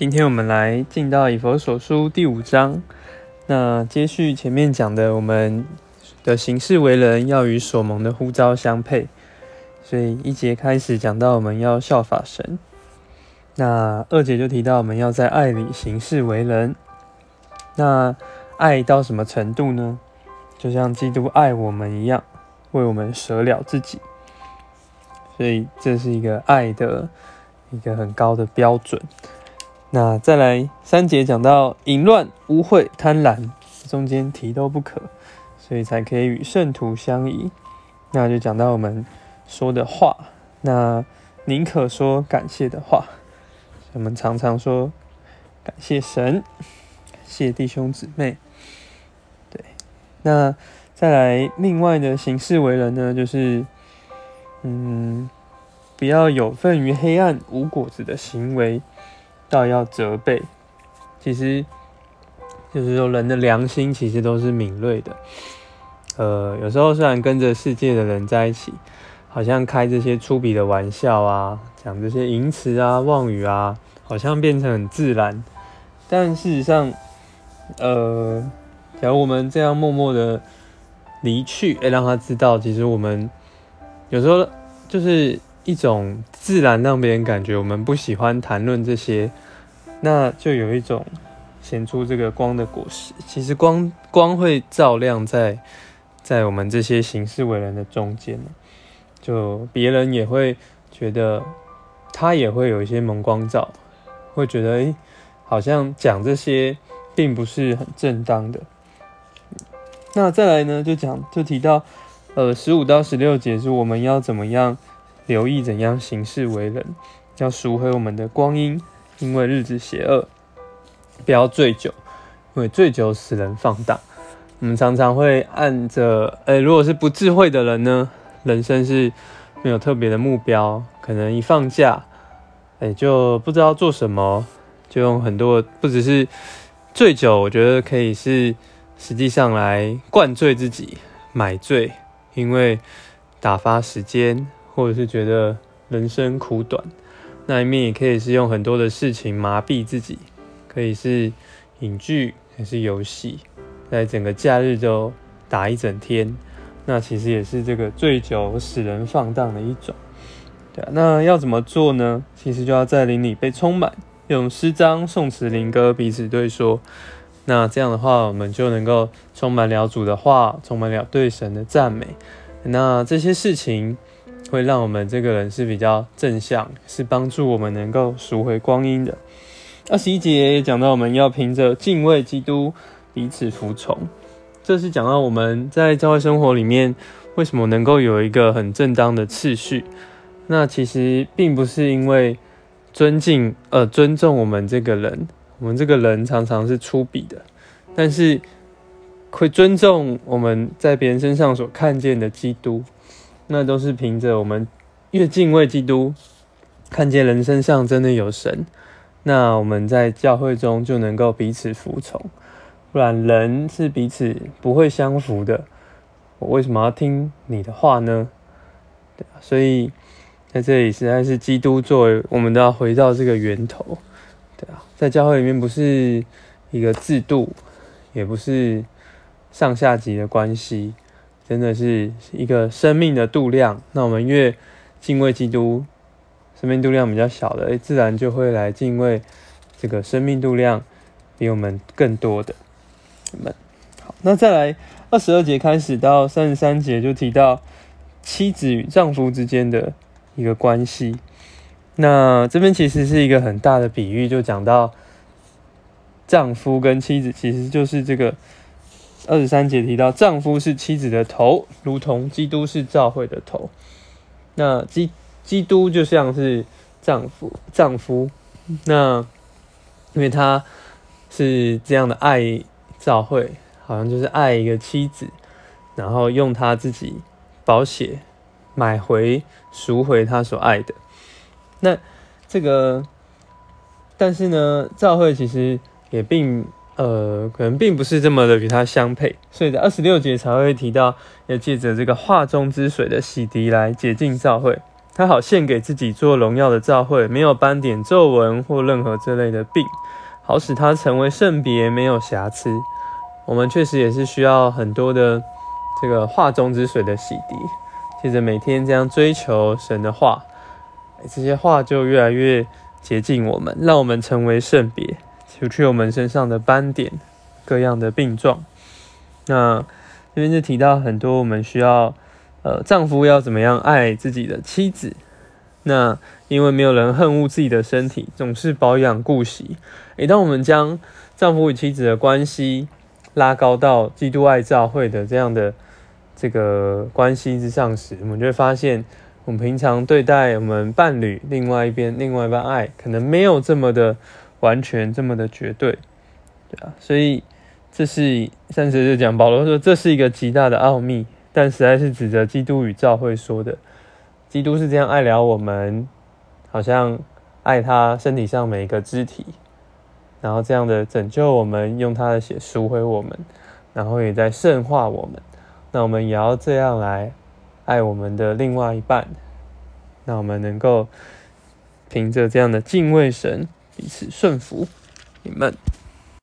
今天我们来进到以佛所书第五章，那接续前面讲的，我们的行事为人要与所蒙的呼召相配，所以一节开始讲到我们要效法神，那二节就提到我们要在爱里行事为人，那爱到什么程度呢？就像基督爱我们一样，为我们舍了自己，所以这是一个爱的一个很高的标准。那再来三节讲到淫乱、污秽、贪婪，中间提都不可，所以才可以与圣徒相宜。那就讲到我们说的话，那宁可说感谢的话，我们常常说感谢神，感谢弟兄姊妹。对，那再来另外的行事为人呢，就是嗯，不要有份于黑暗无果子的行为。到要责备，其实就是说人的良心其实都是敏锐的。呃，有时候虽然跟着世界的人在一起，好像开这些粗鄙的玩笑啊，讲这些淫词啊、妄语啊，好像变成很自然。但事实上，呃，假如我们这样默默的离去，哎，让他知道，其实我们有时候就是一种自然，让别人感觉我们不喜欢谈论这些。那就有一种显出这个光的果实。其实光光会照亮在在我们这些行事为人的中间，就别人也会觉得他也会有一些蒙光照，会觉得诶，好像讲这些并不是很正当的。那再来呢，就讲就提到呃十五到十六节是我们要怎么样留意怎样行事为人，要赎回我们的光阴。因为日子邪恶，不要醉酒，因为醉酒使人放荡。我们常常会按着，诶，如果是不智慧的人呢，人生是没有特别的目标，可能一放假，诶，就不知道做什么，就用很多，不只是醉酒，我觉得可以是实际上来灌醉自己，买醉，因为打发时间，或者是觉得人生苦短。那一面也可以是用很多的事情麻痹自己，可以是影剧还是游戏，在整个假日就打一整天，那其实也是这个醉酒使人放荡的一种。对啊，那要怎么做呢？其实就要在灵里被充满，用诗章、宋词、灵歌彼此对说。那这样的话，我们就能够充满了主的话，充满了对神的赞美。那这些事情。会让我们这个人是比较正向，是帮助我们能够赎回光阴的。二十一节讲到我们要凭着敬畏基督彼此服从，这是讲到我们在教会生活里面为什么能够有一个很正当的次序。那其实并不是因为尊敬呃尊重我们这个人，我们这个人常常是粗鄙的，但是会尊重我们在别人身上所看见的基督。那都是凭着我们越敬畏基督，看见人身上真的有神，那我们在教会中就能够彼此服从。不然人是彼此不会相服的。我为什么要听你的话呢？对啊，所以在这里实在是基督作为我们都要回到这个源头。对啊，在教会里面不是一个制度，也不是上下级的关系。真的是一个生命的度量。那我们越敬畏基督，生命度量比较小的，自然就会来敬畏这个生命度量比我们更多的。们好，那再来二十二节开始到三十三节，就提到妻子与丈夫之间的一个关系。那这边其实是一个很大的比喻，就讲到丈夫跟妻子其实就是这个。二十三节提到，丈夫是妻子的头，如同基督是教会的头。那基基督就像是丈夫，丈夫。那因为他是这样的爱教会，好像就是爱一个妻子，然后用他自己保险买回赎回他所爱的。那这个，但是呢，教会其实也并。呃，可能并不是这么的与它相配，所以在二十六节才会提到要借着这个画中之水的洗涤来洁净教会。他好献给自己做荣耀的教会，没有斑点、皱纹或任何这类的病，好使他成为圣别，没有瑕疵。我们确实也是需要很多的这个画中之水的洗涤，接着每天这样追求神的话，这些话就越来越接近我们，让我们成为圣别，除去我们身上的斑点、各样的病状。那这边就提到很多，我们需要。呃，丈夫要怎么样爱自己的妻子？那因为没有人恨恶自己的身体，总是保养顾惜。诶，当我们将丈夫与妻子的关系拉高到基督爱教会的这样的这个关系之上时，我们就会发现，我们平常对待我们伴侣另外一边另外一半爱，可能没有这么的完全，这么的绝对，对啊。所以这是三十就讲保罗说，这是一个极大的奥秘。但实在是指着基督与教会说的，基督是这样爱了我们，好像爱他身体上每一个肢体，然后这样的拯救我们，用他的血赎回我们，然后也在圣化我们。那我们也要这样来爱我们的另外一半，那我们能够凭着这样的敬畏神，彼此顺服，你们。